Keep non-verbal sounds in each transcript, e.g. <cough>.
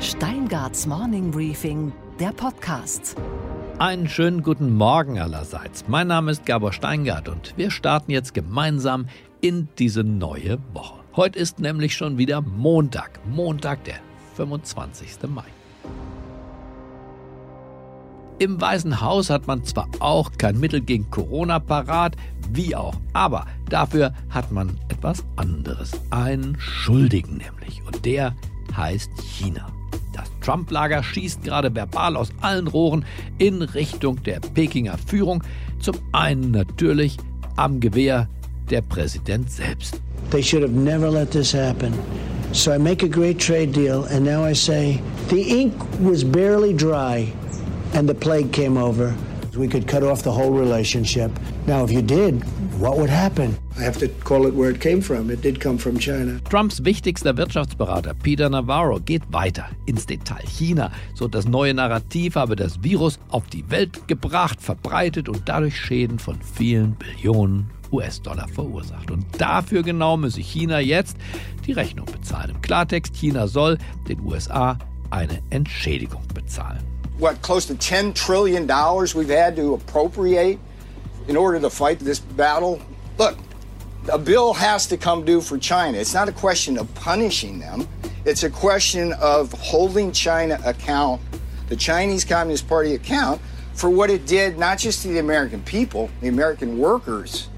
Steingarts Morning Briefing, der Podcast. Einen schönen guten Morgen allerseits. Mein Name ist Gabor Steingart und wir starten jetzt gemeinsam in diese neue Woche. Heute ist nämlich schon wieder Montag, Montag, der 25. Mai. Im Weißen Haus hat man zwar auch kein Mittel gegen Corona parat, wie auch, aber dafür hat man etwas anderes. Einen Schuldigen nämlich. Und der heißt China. Trump-Lager schießt gerade verbal aus allen Rohren in Richtung der Pekinger Führung. Zum einen natürlich am Gewehr der Präsident selbst. They should have never let this happen. So I make a great trade deal, and now I say the ink was barely dry and the plague came over. We could cut off the whole relationship. Now, if you did, what would happen? I have to call it where it came from. It did come from China. Trumps wichtigster Wirtschaftsberater Peter Navarro geht weiter ins Detail. China, so das neue Narrativ, habe das Virus auf die Welt gebracht, verbreitet und dadurch Schäden von vielen Billionen US-Dollar verursacht. Und dafür genau müsse China jetzt die Rechnung bezahlen. Im Klartext, China soll den USA eine Entschädigung bezahlen. what, close to $10 trillion we've had to appropriate in order to fight this battle. Look, a bill has to come due for China. It's not a question of punishing them, it's a question of holding China account, the Chinese Communist Party account, for what it did not just to the American people, the American workers,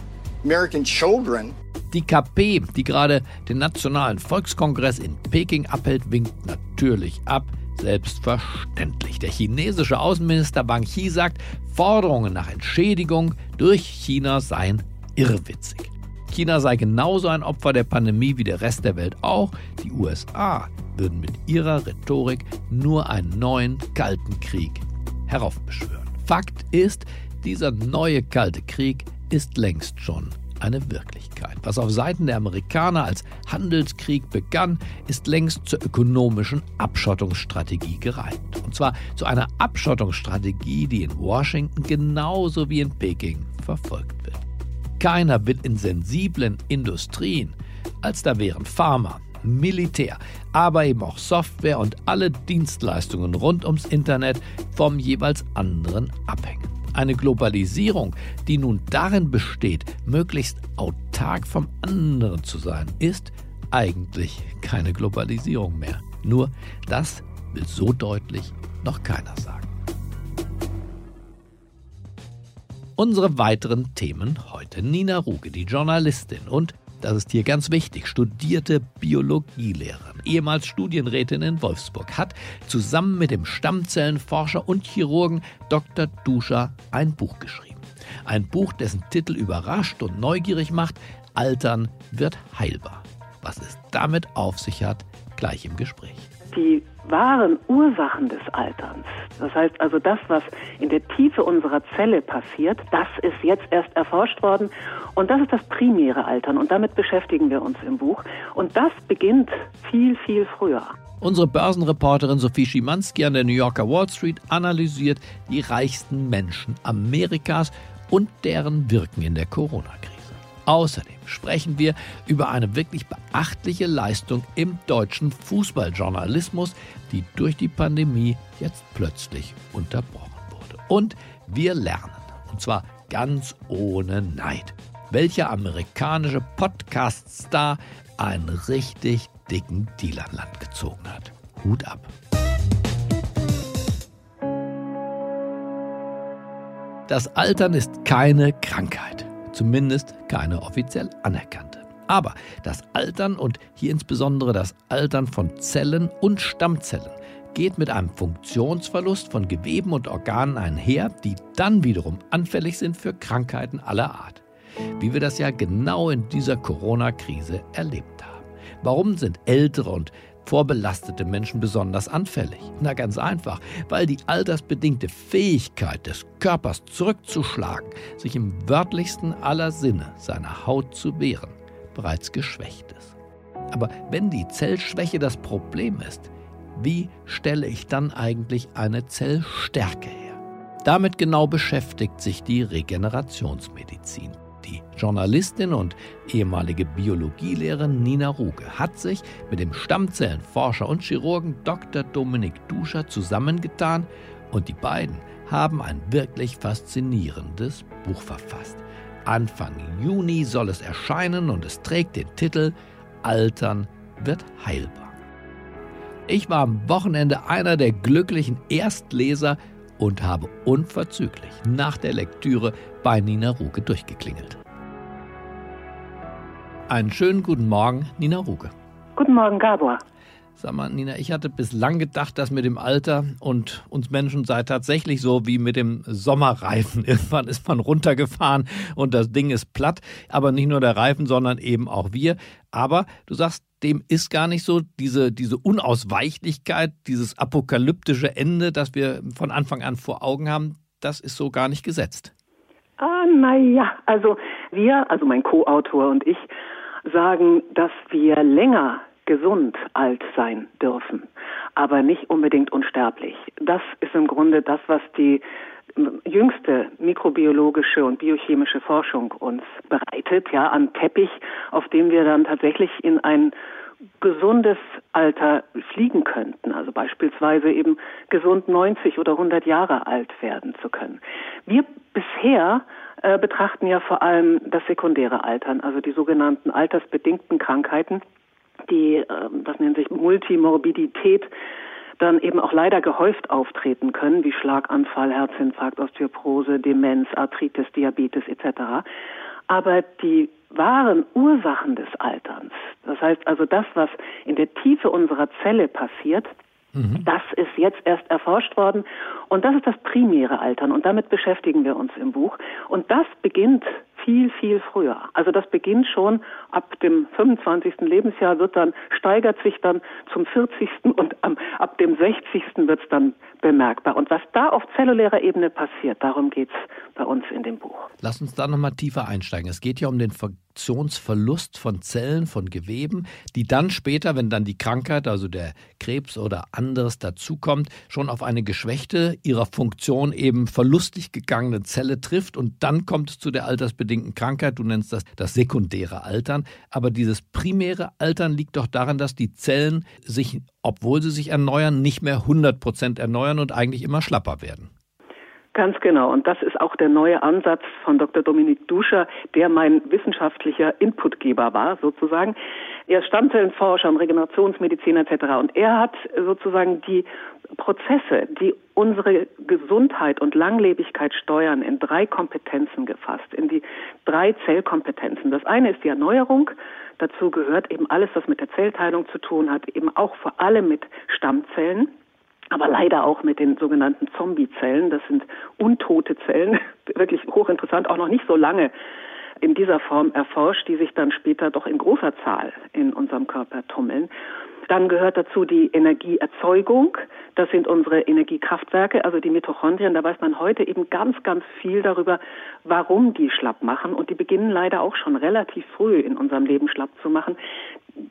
American children. Die KP, die gerade den Nationalen Volkskongress in Peking abhält, winkt natürlich ab. Selbstverständlich. Der chinesische Außenminister Wang Yi sagt, Forderungen nach Entschädigung durch China seien irrwitzig. China sei genauso ein Opfer der Pandemie wie der Rest der Welt auch. Die USA würden mit ihrer Rhetorik nur einen neuen kalten Krieg heraufbeschwören. Fakt ist, dieser neue kalte Krieg ist längst schon eine Wirklichkeit. Was auf Seiten der Amerikaner als Handelskrieg begann, ist längst zur ökonomischen Abschottungsstrategie gereift. Und zwar zu einer Abschottungsstrategie, die in Washington genauso wie in Peking verfolgt wird. Keiner will in sensiblen Industrien, als da wären Pharma, Militär, aber eben auch Software und alle Dienstleistungen rund ums Internet vom jeweils anderen abhängen. Eine Globalisierung, die nun darin besteht, möglichst autark vom anderen zu sein, ist eigentlich keine Globalisierung mehr. Nur das will so deutlich noch keiner sagen. Unsere weiteren Themen heute. Nina Ruge, die Journalistin und das ist hier ganz wichtig, studierte Biologielehrerin, ehemals Studienrätin in Wolfsburg, hat zusammen mit dem Stammzellenforscher und Chirurgen Dr. Duscher ein Buch geschrieben. Ein Buch, dessen Titel überrascht und neugierig macht, Altern wird heilbar. Was es damit auf sich hat, gleich im Gespräch. Die wahren Ursachen des Alterns, das heißt also das, was in der Tiefe unserer Zelle passiert, das ist jetzt erst erforscht worden und das ist das primäre Altern und damit beschäftigen wir uns im Buch und das beginnt viel, viel früher. Unsere Börsenreporterin Sophie Schimanski an der New Yorker Wall Street analysiert die reichsten Menschen Amerikas und deren Wirken in der Corona-Krise. Außerdem sprechen wir über eine wirklich beachtliche Leistung im deutschen Fußballjournalismus, die durch die Pandemie jetzt plötzlich unterbrochen wurde. Und wir lernen, und zwar ganz ohne Neid, welcher amerikanische Podcast-Star einen richtig dicken Deal an Land gezogen hat. Hut ab. Das Altern ist keine Krankheit zumindest keine offiziell anerkannte. Aber das Altern und hier insbesondere das Altern von Zellen und Stammzellen geht mit einem Funktionsverlust von Geweben und Organen einher, die dann wiederum anfällig sind für Krankheiten aller Art. Wie wir das ja genau in dieser Corona-Krise erlebt haben. Warum sind ältere und vorbelastete Menschen besonders anfällig? Na ganz einfach, weil die altersbedingte Fähigkeit des Körpers zurückzuschlagen, sich im wörtlichsten aller Sinne seiner Haut zu wehren, bereits geschwächt ist. Aber wenn die Zellschwäche das Problem ist, wie stelle ich dann eigentlich eine Zellstärke her? Damit genau beschäftigt sich die Regenerationsmedizin. Die Journalistin und ehemalige Biologielehrerin Nina Ruge hat sich mit dem Stammzellenforscher und Chirurgen Dr. Dominik Duscher zusammengetan und die beiden haben ein wirklich faszinierendes Buch verfasst. Anfang Juni soll es erscheinen und es trägt den Titel Altern wird heilbar. Ich war am Wochenende einer der glücklichen Erstleser und habe unverzüglich nach der Lektüre bei Nina Ruge durchgeklingelt. Einen schönen guten Morgen, Nina Ruge. Guten Morgen, Gabor. Sag mal, Nina, ich hatte bislang gedacht, dass mit dem Alter und uns Menschen sei tatsächlich so wie mit dem Sommerreifen. <laughs> Irgendwann ist man runtergefahren und das Ding ist platt. Aber nicht nur der Reifen, sondern eben auch wir. Aber du sagst, dem ist gar nicht so. Diese, diese Unausweichlichkeit, dieses apokalyptische Ende, das wir von Anfang an vor Augen haben, das ist so gar nicht gesetzt. Ah, naja, also wir, also mein Co-Autor und ich, sagen, dass wir länger gesund alt sein dürfen, aber nicht unbedingt unsterblich. Das ist im Grunde das, was die jüngste mikrobiologische und biochemische Forschung uns bereitet, ja, an Teppich, auf dem wir dann tatsächlich in ein gesundes Alter fliegen könnten, also beispielsweise eben gesund 90 oder 100 Jahre alt werden zu können. Wir bisher äh, betrachten ja vor allem das sekundäre Altern, also die sogenannten altersbedingten Krankheiten, die, ähm, das nennt sich Multimorbidität, dann eben auch leider gehäuft auftreten können, wie Schlaganfall, Herzinfarkt, Osteoporose, Demenz, Arthritis, Diabetes etc. Aber die wahren Ursachen des Alterns, das heißt also das, was in der Tiefe unserer Zelle passiert, mhm. das ist jetzt erst erforscht worden und das ist das primäre Altern und damit beschäftigen wir uns im Buch und das beginnt viel, viel früher. Also das beginnt schon ab dem 25. Lebensjahr, wird dann, steigert sich dann zum 40. und am, ab dem 60. wird es dann bemerkbar. Und was da auf zellulärer Ebene passiert, darum geht es bei uns in dem Buch. Lass uns da nochmal tiefer einsteigen. Es geht ja um den Funktionsverlust von Zellen, von Geweben, die dann später, wenn dann die Krankheit, also der Krebs oder anderes dazukommt, schon auf eine geschwächte, ihrer Funktion eben verlustig gegangene Zelle trifft und dann kommt es zu der altersbedingten Krankheit. Du nennst das das sekundäre Altern. Aber dieses primäre Altern liegt doch daran, dass die Zellen sich, obwohl sie sich erneuern, nicht mehr 100 Prozent erneuern und eigentlich immer schlapper werden. Ganz genau. Und das ist auch der neue Ansatz von Dr. Dominik Duscher, der mein wissenschaftlicher Inputgeber war, sozusagen. Er ist Stammzellenforscher und Regenerationsmedizin etc. Und er hat sozusagen die Prozesse, die unsere Gesundheit und Langlebigkeit steuern, in drei Kompetenzen gefasst, in die drei Zellkompetenzen. Das eine ist die Erneuerung. Dazu gehört eben alles, was mit der Zellteilung zu tun hat, eben auch vor allem mit Stammzellen aber leider auch mit den sogenannten Zombiezellen. Das sind untote Zellen, <laughs> wirklich hochinteressant, auch noch nicht so lange in dieser Form erforscht, die sich dann später doch in großer Zahl in unserem Körper tummeln. Dann gehört dazu die Energieerzeugung. Das sind unsere Energiekraftwerke, also die Mitochondrien. Da weiß man heute eben ganz, ganz viel darüber, warum die schlapp machen. Und die beginnen leider auch schon relativ früh in unserem Leben schlapp zu machen.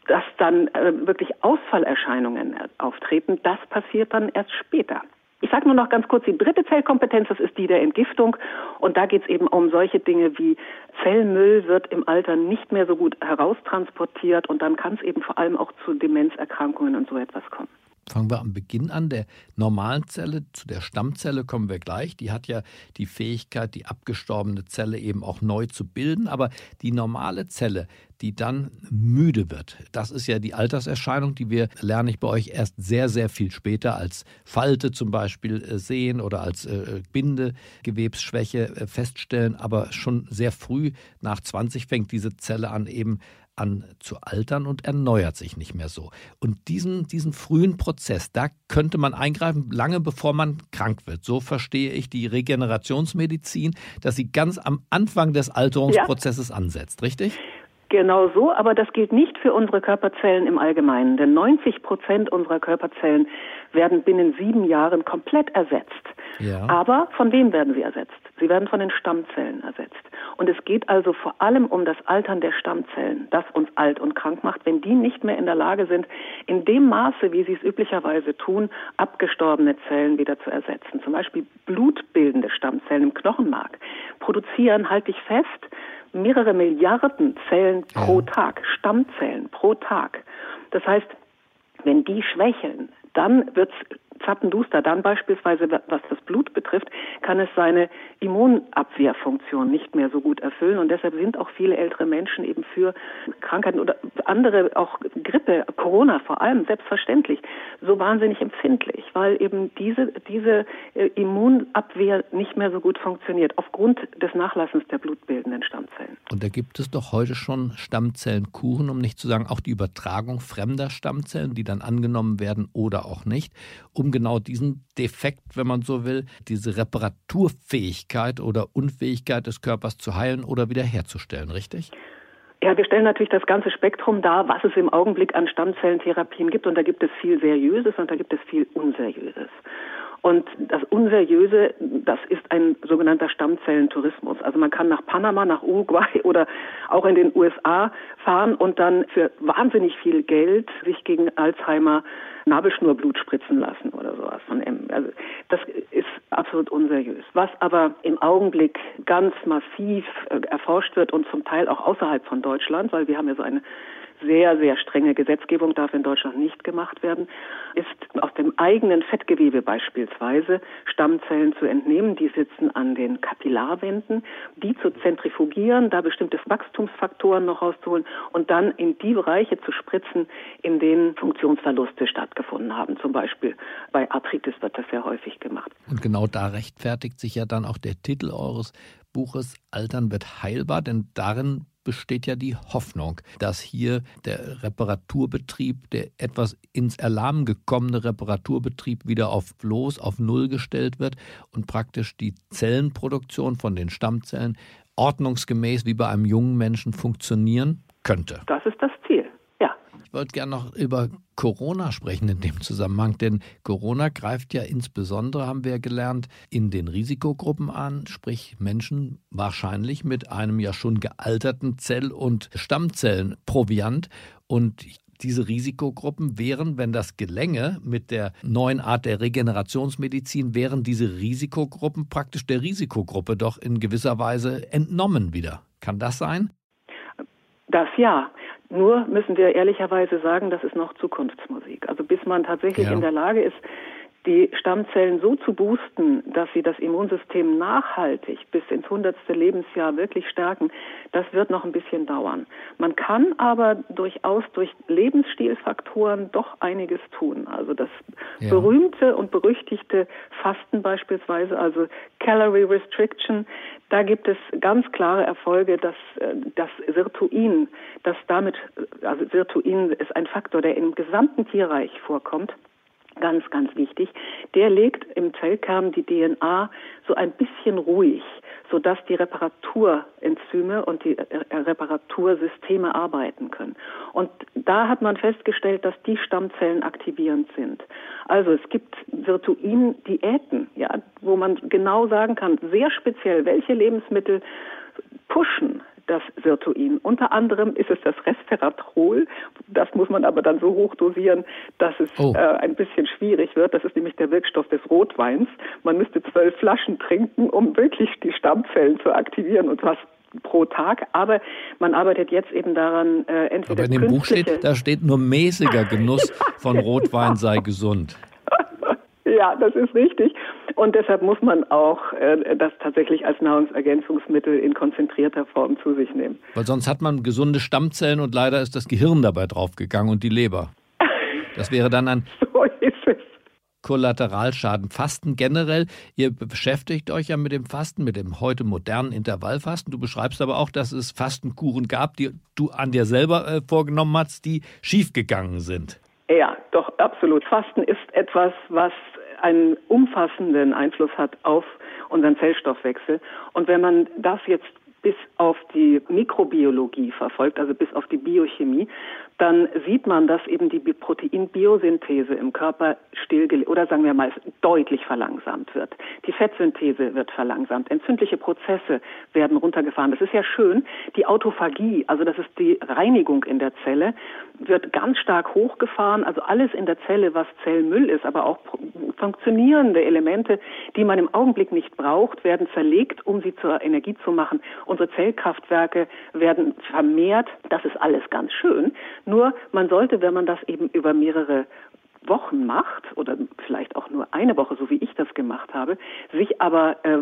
Dass dann äh, wirklich Ausfallerscheinungen auftreten, das passiert dann erst später. Ich sage nur noch ganz kurz, die dritte Zellkompetenz, das ist die der Entgiftung. Und da geht es eben um solche Dinge wie Zellmüll wird im Alter nicht mehr so gut heraustransportiert und dann kann es eben vor allem auch zu Demenzerkrankungen und so etwas kommen. Fangen wir am Beginn an. Der normalen Zelle, zu der Stammzelle kommen wir gleich. Die hat ja die Fähigkeit, die abgestorbene Zelle eben auch neu zu bilden. Aber die normale Zelle, die dann müde wird, das ist ja die Alterserscheinung, die wir, lerne ich bei euch, erst sehr, sehr viel später als Falte zum Beispiel äh, sehen oder als äh, Bindegewebsschwäche äh, feststellen. Aber schon sehr früh, nach 20, fängt diese Zelle an, eben an zu altern und erneuert sich nicht mehr so. Und diesen, diesen frühen Prozess, da könnte man eingreifen, lange bevor man krank wird. So verstehe ich die Regenerationsmedizin, dass sie ganz am Anfang des Alterungsprozesses ja. ansetzt, richtig? Genau so, aber das gilt nicht für unsere Körperzellen im Allgemeinen, denn 90 Prozent unserer Körperzellen werden binnen sieben Jahren komplett ersetzt. Ja. Aber von wem werden sie ersetzt? Sie werden von den Stammzellen ersetzt. Und es geht also vor allem um das Altern der Stammzellen, das uns alt und krank macht, wenn die nicht mehr in der Lage sind, in dem Maße, wie sie es üblicherweise tun, abgestorbene Zellen wieder zu ersetzen. Zum Beispiel blutbildende Stammzellen im Knochenmark produzieren, halte ich fest, mehrere Milliarden Zellen pro Tag, Stammzellen pro Tag. Das heißt, wenn die schwächeln, dann wird es zappenduster. Dann beispielsweise, was das Blut betrifft, kann es seine Immunabwehrfunktion nicht mehr so gut erfüllen. Und deshalb sind auch viele ältere Menschen eben für Krankheiten oder andere, auch Grippe, Corona vor allem, selbstverständlich, so wahnsinnig empfindlich, weil eben diese, diese äh, Immunabwehr nicht mehr so gut funktioniert, aufgrund des Nachlassens der blutbildenden Stammzellen. Und da gibt es doch heute schon Stammzellenkuren, um nicht zu sagen auch die Übertragung fremder Stammzellen, die dann angenommen werden oder auch nicht, um genau diesen Defekt, wenn man so will, diese Reparaturfähigkeit oder Unfähigkeit des Körpers zu heilen oder wiederherzustellen, richtig? Ja, wir stellen natürlich das ganze Spektrum dar, was es im Augenblick an Stammzellentherapien gibt. Und da gibt es viel Seriöses und da gibt es viel Unseriöses. Und das Unseriöse, das ist ein sogenannter Stammzellentourismus. Also man kann nach Panama, nach Uruguay <laughs> oder auch in den USA fahren und dann für wahnsinnig viel Geld sich gegen Alzheimer Nabelschnurblut spritzen lassen oder sowas von M. Also das ist absolut unseriös. Was aber im Augenblick ganz massiv äh, erforscht wird und zum Teil auch außerhalb von Deutschland, weil wir haben ja so eine sehr, sehr strenge Gesetzgebung darf in Deutschland nicht gemacht werden, ist aus dem eigenen Fettgewebe beispielsweise Stammzellen zu entnehmen. Die sitzen an den Kapillarwänden, die zu zentrifugieren, da bestimmte Wachstumsfaktoren noch rauszuholen und dann in die Bereiche zu spritzen, in denen Funktionsverluste stattgefunden haben. Zum Beispiel bei Arthritis wird das sehr häufig gemacht. Und genau da rechtfertigt sich ja dann auch der Titel eures Buches Altern wird heilbar, denn darin besteht ja die Hoffnung, dass hier der Reparaturbetrieb, der etwas ins Erlahmen gekommene Reparaturbetrieb wieder auf bloß auf Null gestellt wird und praktisch die Zellenproduktion von den Stammzellen ordnungsgemäß wie bei einem jungen Menschen funktionieren könnte. Das ist das Ziel. Wollte gerne noch über Corona sprechen in dem Zusammenhang, denn Corona greift ja insbesondere, haben wir gelernt, in den Risikogruppen an, sprich Menschen wahrscheinlich mit einem ja schon gealterten Zell- und Stammzellenproviant. Und diese Risikogruppen wären, wenn das gelänge mit der neuen Art der Regenerationsmedizin, wären diese Risikogruppen praktisch der Risikogruppe doch in gewisser Weise entnommen wieder. Kann das sein? Das ja. Nur müssen wir ehrlicherweise sagen, das ist noch Zukunftsmusik. Also bis man tatsächlich ja. in der Lage ist, die Stammzellen so zu boosten, dass sie das Immunsystem nachhaltig bis ins hundertste Lebensjahr wirklich stärken, das wird noch ein bisschen dauern. Man kann aber durchaus durch Lebensstilfaktoren doch einiges tun. Also das ja. berühmte und berüchtigte Fasten beispielsweise, also Calorie Restriction, da gibt es ganz klare Erfolge, dass äh, das Sirtuin, das damit, also Sirtuin ist ein Faktor, der im gesamten Tierreich vorkommt, ganz, ganz wichtig, der legt im Zellkern die DNA so ein bisschen ruhig, sodass die Reparaturenzyme und die Reparatursysteme arbeiten können. Und da hat man festgestellt, dass die Stammzellen aktivierend sind. Also es gibt Sirtuin-Diäten, ja, wo man genau sagen kann, sehr speziell, welche Lebensmittel pushen das Sirtuin. Unter anderem ist es das Resveratrol. Das muss man aber dann so hoch dosieren, dass es oh. äh, ein bisschen schwierig wird. Das ist nämlich der Wirkstoff des Rotweins. Man müsste zwölf Flaschen trinken, um wirklich die Stammzellen zu aktivieren und was pro Tag, aber man arbeitet jetzt eben daran, äh, entweder. Aber in dem Buch steht, da steht nur mäßiger Genuss von Rotwein sei gesund. <laughs> Ja, das ist richtig. Und deshalb muss man auch äh, das tatsächlich als Nahrungsergänzungsmittel in konzentrierter Form zu sich nehmen. Weil sonst hat man gesunde Stammzellen und leider ist das Gehirn dabei draufgegangen und die Leber. <laughs> Das wäre dann ein so Kollateralschaden. Fasten generell, ihr beschäftigt euch ja mit dem Fasten, mit dem heute modernen Intervallfasten. Du beschreibst aber auch, dass es Fastenkuren gab, die du an dir selber äh, vorgenommen hast, die schiefgegangen sind. Ja, doch, absolut. Fasten ist etwas, was einen umfassenden Einfluss hat auf unseren Zellstoffwechsel. Und wenn man das jetzt bis auf die Mikrobiologie verfolgt, also bis auf die Biochemie, dann sieht man, dass eben die Proteinbiosynthese im Körper stillgelegt oder sagen wir mal deutlich verlangsamt wird. Die Fettsynthese wird verlangsamt. Entzündliche Prozesse werden runtergefahren. Das ist ja schön. Die Autophagie, also das ist die Reinigung in der Zelle, wird ganz stark hochgefahren. Also alles in der Zelle, was Zellmüll ist, aber auch funktionierende Elemente, die man im Augenblick nicht braucht, werden zerlegt, um sie zur Energie zu machen. Unsere Zellkraftwerke werden vermehrt. Das ist alles ganz schön. Nur man sollte, wenn man das eben über mehrere Wochen macht oder vielleicht auch nur eine Woche, so wie ich das gemacht habe, sich aber äh,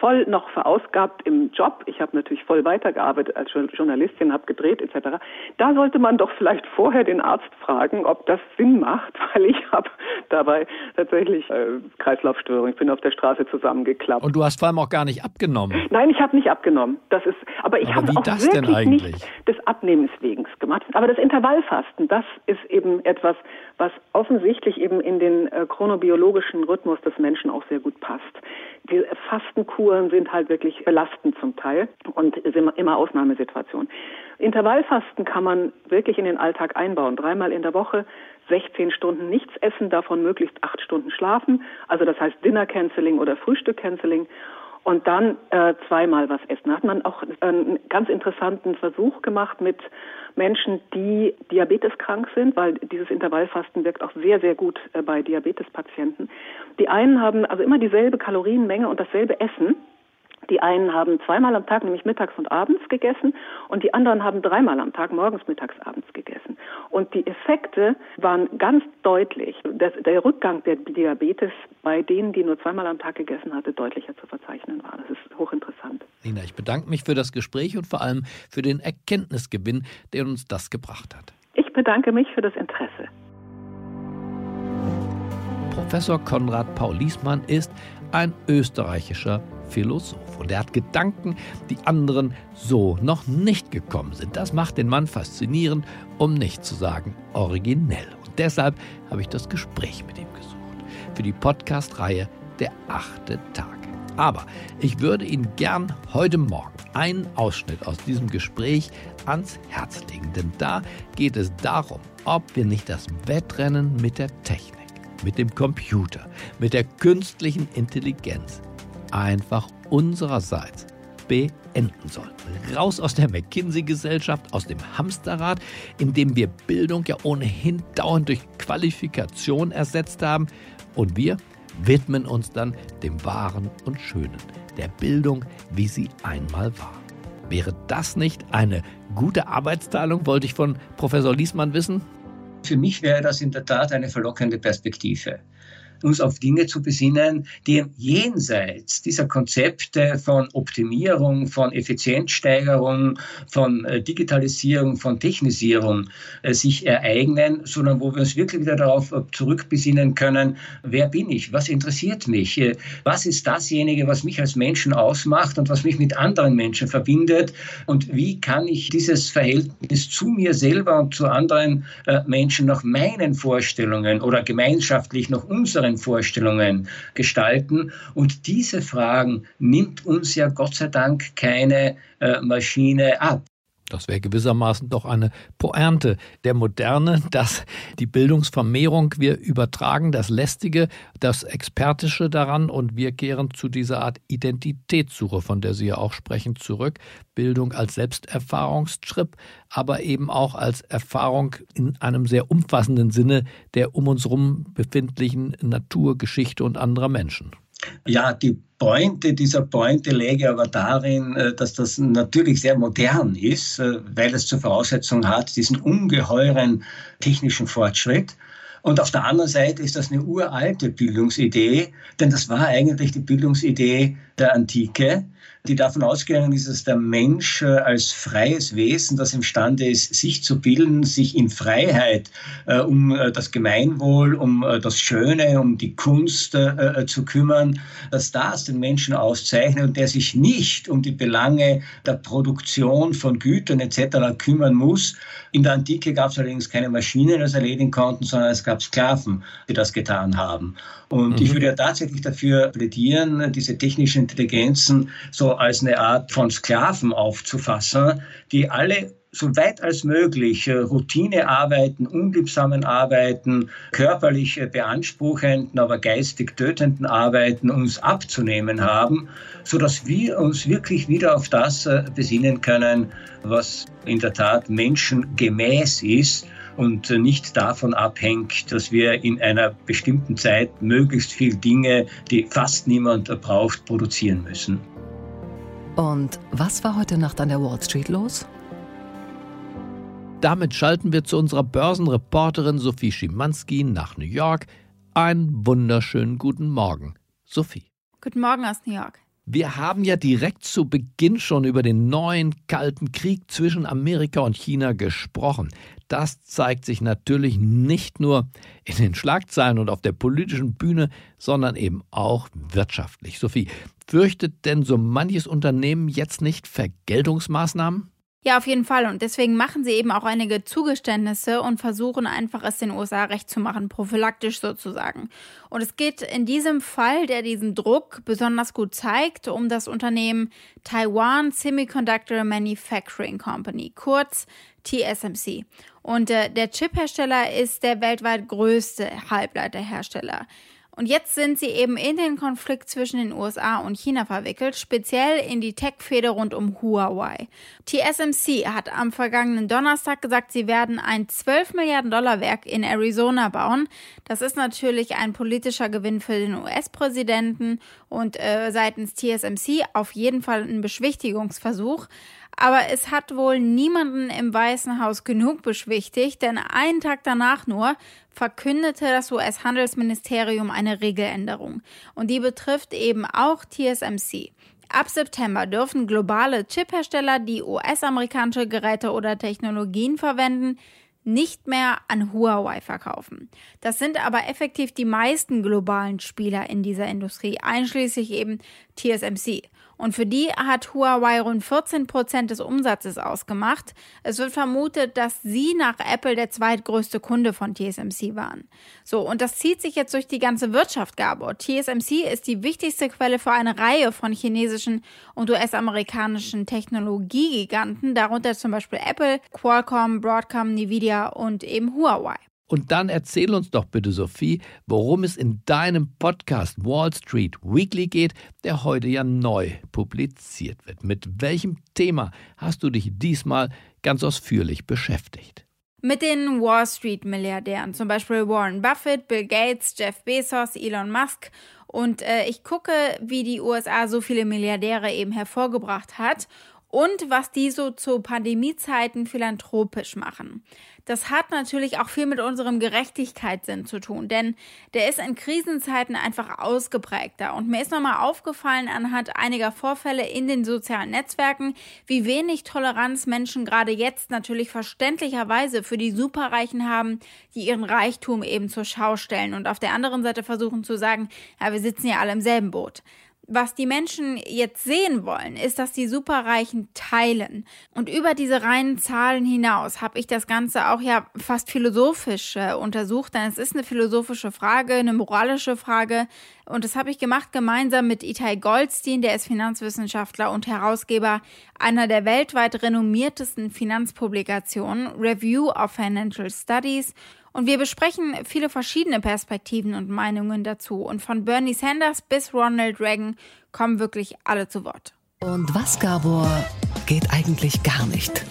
voll noch verausgabt im Job. Ich habe natürlich voll weitergearbeitet als Journalistin, habe gedreht etc. Da sollte man doch vielleicht vorher den Arzt fragen, ob das Sinn macht, <laughs> weil ich habe dabei tatsächlich äh, Kreislaufstörung. Ich bin auf der Straße zusammengeklappt. Und du hast vor allem auch gar nicht abgenommen. Nein, ich habe nicht abgenommen. Das ist, aber ich habe auch wirklich nicht des Abnehmens wegen gemacht. Aber das Intervallfasten, das ist eben etwas, was offensichtlich eben in den äh, chronobiologischen Rhythmus des Menschen auch sehr gut passt. Die Fastenkuren sind halt wirklich belastend zum Teil und sind immer Ausnahmesituationen. Intervallfasten kann man wirklich in den Alltag einbauen. Dreimal in der Woche 16 Stunden nichts essen, davon möglichst acht Stunden schlafen. Also das heißt Dinner Canceling oder Frühstück Canceling und dann äh, zweimal was essen. Da hat man auch einen ganz interessanten Versuch gemacht mit Menschen, die diabeteskrank sind, weil dieses Intervallfasten wirkt auch sehr, sehr gut äh, bei Diabetespatienten. Die einen haben also immer dieselbe Kalorienmenge und dasselbe Essen die einen haben zweimal am Tag, nämlich mittags und abends gegessen und die anderen haben dreimal am Tag, morgens, mittags, abends gegessen. Und die Effekte waren ganz deutlich. Das, der Rückgang der Diabetes bei denen, die nur zweimal am Tag gegessen hatte, deutlicher zu verzeichnen war. Das ist hochinteressant. Nina, ich bedanke mich für das Gespräch und vor allem für den Erkenntnisgewinn, der uns das gebracht hat. Ich bedanke mich für das Interesse. Professor Konrad Paul Liesmann ist ein österreichischer Philosoph und er hat Gedanken, die anderen so noch nicht gekommen sind. Das macht den Mann faszinierend, um nicht zu sagen originell. Und deshalb habe ich das Gespräch mit ihm gesucht. Für die Podcast-Reihe Der achte Tag. Aber ich würde Ihnen gern heute Morgen einen Ausschnitt aus diesem Gespräch ans Herz legen, denn da geht es darum, ob wir nicht das Wettrennen mit der Technik, mit dem Computer, mit der künstlichen Intelligenz einfach unsererseits beenden sollten. Raus aus der McKinsey-Gesellschaft, aus dem Hamsterrad, in dem wir Bildung ja ohnehin dauernd durch Qualifikation ersetzt haben. Und wir widmen uns dann dem Wahren und Schönen, der Bildung, wie sie einmal war. Wäre das nicht eine gute Arbeitsteilung, wollte ich von Professor Liesmann wissen? Für mich wäre das in der Tat eine verlockende Perspektive uns auf Dinge zu besinnen, die jenseits dieser Konzepte von Optimierung, von Effizienzsteigerung, von äh, Digitalisierung, von Technisierung äh, sich ereignen, sondern wo wir uns wirklich wieder darauf äh, zurückbesinnen können, wer bin ich, was interessiert mich, was ist dasjenige, was mich als Menschen ausmacht und was mich mit anderen Menschen verbindet? Und wie kann ich dieses Verhältnis zu mir selber und zu anderen Menschen nach meinen Vorstellungen oder gemeinschaftlich nach unseren Vorstellungen gestalten. Und diese Fragen nimmt uns ja Gott sei Dank keine äh, Maschine ab. Das wäre gewissermaßen doch eine Pointe der Moderne, <laughs> dass die Bildungsvermehrung wir übertragen, das Lästige, das Expertische daran und wir kehren zu dieser Art Identitätssuche, von der Sie ja auch sprechen, zurück. Bildung als Selbsterfahrungstrip, aber eben auch als Erfahrung in einem sehr umfassenden Sinne der um uns herum befindlichen Natur, Geschichte und anderer Menschen. Ja, die Pointe dieser Pointe läge aber darin, äh, dass das natürlich sehr modern ist, äh, weil es zur Voraussetzung hat, diesen ungeheuren technischen Fortschritt. Und auf der anderen Seite ist das eine uralte Bildungsidee, denn das war eigentlich die Bildungsidee der Antike die davon ausgegangen ist, dass der Mensch äh, als freies Wesen, das imstande ist, sich zu bilden, sich in Freiheit äh, um äh, das Gemeinwohl, um äh, das Schöne, um die Kunst zu kümmern, dass das den Menschen auszeichnet und der sich nicht um die Belange der Produktion von Gütern etc. kümmern muss. In der Antike gab es allerdings keine Maschinen, die das erledigen konnten, sondern es gab Sklaven, die das getan haben. Und mhm. ich würde ja tatsächlich dafür plädieren, diese technischen Intelligenzen so als eine Art von Sklaven aufzufassen, die alle so weit als möglich äh, Routinearbeiten, unliebsamen Arbeiten, körperlich beanspruchenden, aber geistig tötenden Arbeiten uns abzunehmen haben, sodass wir uns wirklich wieder auf das äh, besinnen können, was in der Tat menschengemäß ist und nicht davon abhängt, dass wir in einer bestimmten Zeit möglichst viel Dinge, die fast niemand braucht, produzieren müssen. Und was war heute Nacht an der Wall Street los? Damit schalten wir zu unserer Börsenreporterin Sophie Schimanski nach New York. Einen wunderschönen guten Morgen, Sophie. Guten Morgen aus New York. Wir haben ja direkt zu Beginn schon über den neuen Kalten Krieg zwischen Amerika und China gesprochen. Das zeigt sich natürlich nicht nur in den Schlagzeilen und auf der politischen Bühne, sondern eben auch wirtschaftlich. Sophie, fürchtet denn so manches Unternehmen jetzt nicht Vergeltungsmaßnahmen? Ja, auf jeden Fall. Und deswegen machen sie eben auch einige Zugeständnisse und versuchen einfach es den USA recht zu machen, prophylaktisch sozusagen. Und es geht in diesem Fall, der diesen Druck besonders gut zeigt, um das Unternehmen Taiwan Semiconductor Manufacturing Company, kurz TSMC. Und äh, der Chiphersteller ist der weltweit größte Halbleiterhersteller. Und jetzt sind sie eben in den Konflikt zwischen den USA und China verwickelt, speziell in die Tech-Fehde rund um Huawei. TSMC hat am vergangenen Donnerstag gesagt, sie werden ein 12 Milliarden Dollar Werk in Arizona bauen. Das ist natürlich ein politischer Gewinn für den US-Präsidenten und äh, seitens TSMC auf jeden Fall ein Beschwichtigungsversuch. Aber es hat wohl niemanden im Weißen Haus genug beschwichtigt, denn einen Tag danach nur verkündete das US-Handelsministerium eine Regeländerung. Und die betrifft eben auch TSMC. Ab September dürfen globale Chiphersteller, die US-amerikanische Geräte oder Technologien verwenden, nicht mehr an Huawei verkaufen. Das sind aber effektiv die meisten globalen Spieler in dieser Industrie, einschließlich eben TSMC. Und für die hat Huawei rund 14 Prozent des Umsatzes ausgemacht. Es wird vermutet, dass sie nach Apple der zweitgrößte Kunde von TSMC waren. So, und das zieht sich jetzt durch die ganze Wirtschaft, Gabor. TSMC ist die wichtigste Quelle für eine Reihe von chinesischen und US-amerikanischen Technologiegiganten, darunter zum Beispiel Apple, Qualcomm, Broadcom, Nvidia und eben Huawei. Und dann erzähl uns doch bitte, Sophie, worum es in deinem Podcast Wall Street Weekly geht, der heute ja neu publiziert wird. Mit welchem Thema hast du dich diesmal ganz ausführlich beschäftigt? Mit den Wall Street-Milliardären, zum Beispiel Warren Buffett, Bill Gates, Jeff Bezos, Elon Musk. Und äh, ich gucke, wie die USA so viele Milliardäre eben hervorgebracht hat und was die so zu Pandemiezeiten philanthropisch machen. Das hat natürlich auch viel mit unserem Gerechtigkeitssinn zu tun, denn der ist in Krisenzeiten einfach ausgeprägter. Und mir ist nochmal aufgefallen anhand einiger Vorfälle in den sozialen Netzwerken, wie wenig Toleranz Menschen gerade jetzt natürlich verständlicherweise für die Superreichen haben, die ihren Reichtum eben zur Schau stellen und auf der anderen Seite versuchen zu sagen, ja, wir sitzen ja alle im selben Boot was die Menschen jetzt sehen wollen, ist, dass die Superreichen teilen. Und über diese reinen Zahlen hinaus habe ich das Ganze auch ja fast philosophisch äh, untersucht, denn es ist eine philosophische Frage, eine moralische Frage. Und das habe ich gemacht gemeinsam mit Itai Goldstein, der ist Finanzwissenschaftler und Herausgeber einer der weltweit renommiertesten Finanzpublikationen, Review of Financial Studies. Und wir besprechen viele verschiedene Perspektiven und Meinungen dazu. Und von Bernie Sanders bis Ronald Reagan kommen wirklich alle zu Wort. Und was, Gabor, geht eigentlich gar nicht?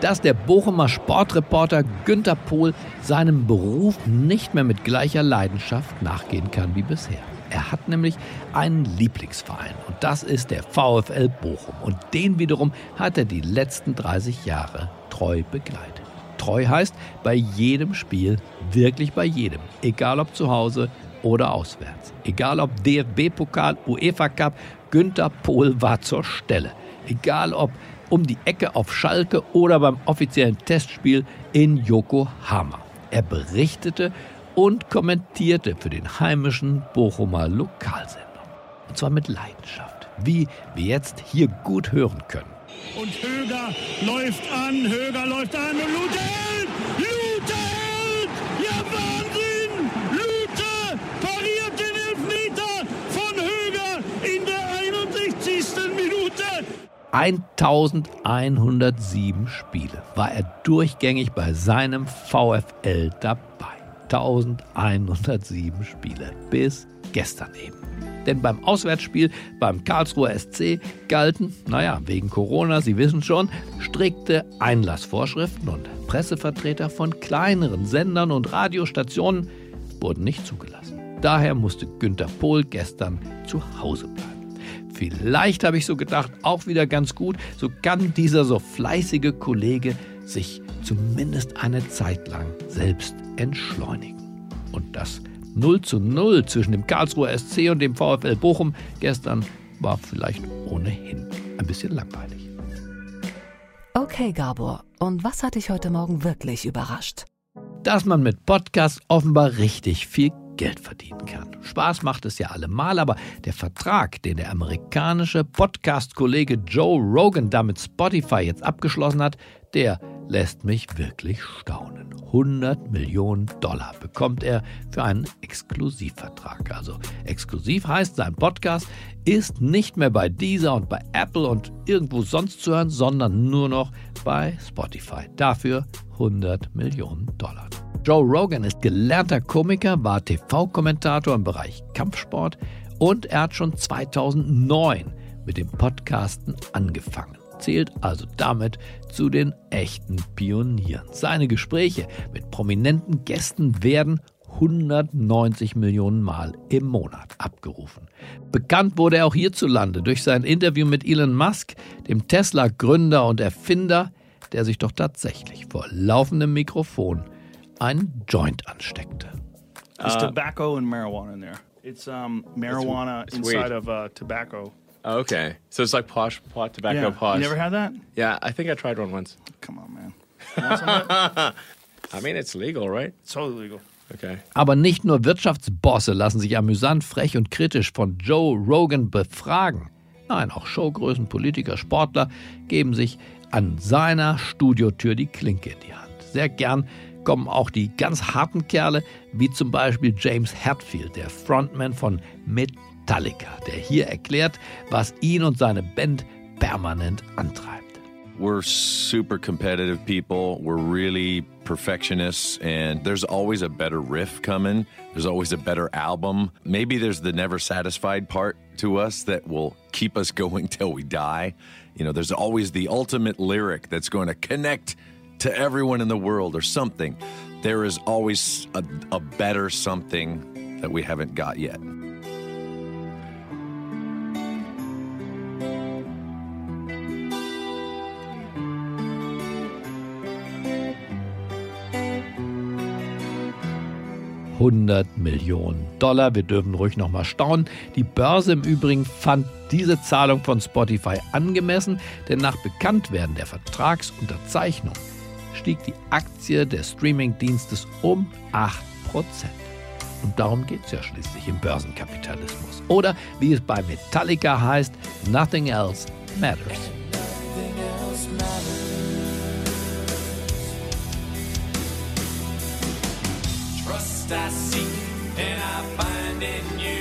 Dass der Bochumer Sportreporter Günter Pohl seinem Beruf nicht mehr mit gleicher Leidenschaft nachgehen kann wie bisher. Er hat nämlich einen Lieblingsverein und das ist der VfL Bochum und den wiederum hat er die letzten 30 Jahre treu begleitet. Treu heißt bei jedem Spiel, wirklich bei jedem, egal ob zu Hause oder auswärts. Egal ob DFB-Pokal, UEFA Cup, Günther Pohl war zur Stelle. Egal ob um die Ecke auf Schalke oder beim offiziellen Testspiel in Yokohama. Er berichtete und kommentierte für den heimischen Bochumer Lokalsender. Und zwar mit Leidenschaft, wie wir jetzt hier gut hören können. Und Höger läuft an, Höger läuft an und Lute hält! Lute hält! Ja, Wahnsinn! Lute pariert den Elfmeter von Höger in der 61. Minute. 1107 Spiele war er durchgängig bei seinem VfL dabei. 1107 Spiele bis gestern eben. Denn beim Auswärtsspiel beim Karlsruher SC galten, naja, wegen Corona, Sie wissen schon, strikte Einlassvorschriften und Pressevertreter von kleineren Sendern und Radiostationen wurden nicht zugelassen. Daher musste Günter Pohl gestern zu Hause bleiben. Vielleicht habe ich so gedacht, auch wieder ganz gut, so kann dieser so fleißige Kollege sich zumindest eine Zeit lang selbst entschleunigen. Und das 0 zu 0 zwischen dem Karlsruher SC und dem VfL Bochum gestern war vielleicht ohnehin ein bisschen langweilig. Okay, Gabor, und was hat dich heute Morgen wirklich überrascht? Dass man mit Podcasts offenbar richtig viel Geld verdienen kann. Spaß macht es ja allemal, aber der Vertrag, den der amerikanische Podcast-Kollege Joe Rogan da mit Spotify jetzt abgeschlossen hat, der lässt mich wirklich staunen. 100 Millionen Dollar bekommt er für einen Exklusivvertrag. Also exklusiv heißt, sein Podcast ist nicht mehr bei Deezer und bei Apple und irgendwo sonst zu hören, sondern nur noch bei Spotify. Dafür 100 Millionen Dollar. Joe Rogan ist gelernter Komiker, war TV-Kommentator im Bereich Kampfsport und er hat schon 2009 mit dem Podcasten angefangen. Zählt also damit zu den echten Pionieren. Seine Gespräche mit prominenten Gästen werden 190 Millionen Mal im Monat abgerufen. Bekannt wurde er auch hierzulande durch sein Interview mit Elon Musk, dem Tesla-Gründer und Erfinder, der sich doch tatsächlich vor laufendem Mikrofon einen Joint ansteckte. There's tobacco and marijuana in there. It's um, marijuana it's inside weed. of uh, tobacco. Oh, okay. So it's like posh pot tobacco yeah. posh. You never had that? Yeah, I think I tried one once. Come on, man. <laughs> I mean, it's legal, right? It's totally legal. Okay. Aber nicht nur Wirtschaftsbosse lassen sich amüsant, frech und kritisch von Joe Rogan befragen. Nein, auch Showgrößen, Politiker, Sportler geben sich an seiner Studiotür die Klinke in die Hand. Sehr gern kommen auch die ganz harten Kerle, wie zum Beispiel James Hetfield, der Frontman von Metallica, der hier erklärt, was ihn und seine Band permanent antreibt. We're super competitive people. We're really perfectionists, and there's always a better riff coming. There's always a better album. Maybe there's the never satisfied part to us that will keep us <laughs> going till we die. You know, there's always the ultimate lyric that's going to connect to everyone in the world or something. There is always a, a better something that we haven't got yet. ...100 Millionen Dollar. Wir dürfen ruhig noch mal staunen. Die Börse im Übrigen fand diese Zahlung von Spotify angemessen, denn nach Bekanntwerden der Vertragsunterzeichnung stieg die Aktie des Streamingdienstes um 8%. Und darum geht es ja schließlich im Börsenkapitalismus. Oder wie es bei Metallica heißt, Nothing else matters. I seek and I find in you.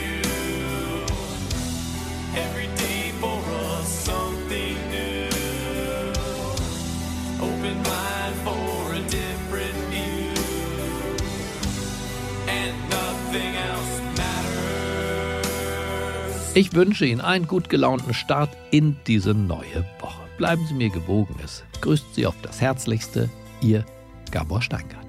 Ich wünsche Ihnen einen gut gelaunten Start in diese neue Woche. Bleiben Sie mir gewogen. Es grüßt Sie auf das Herzlichste, Ihr Gabor Steingart.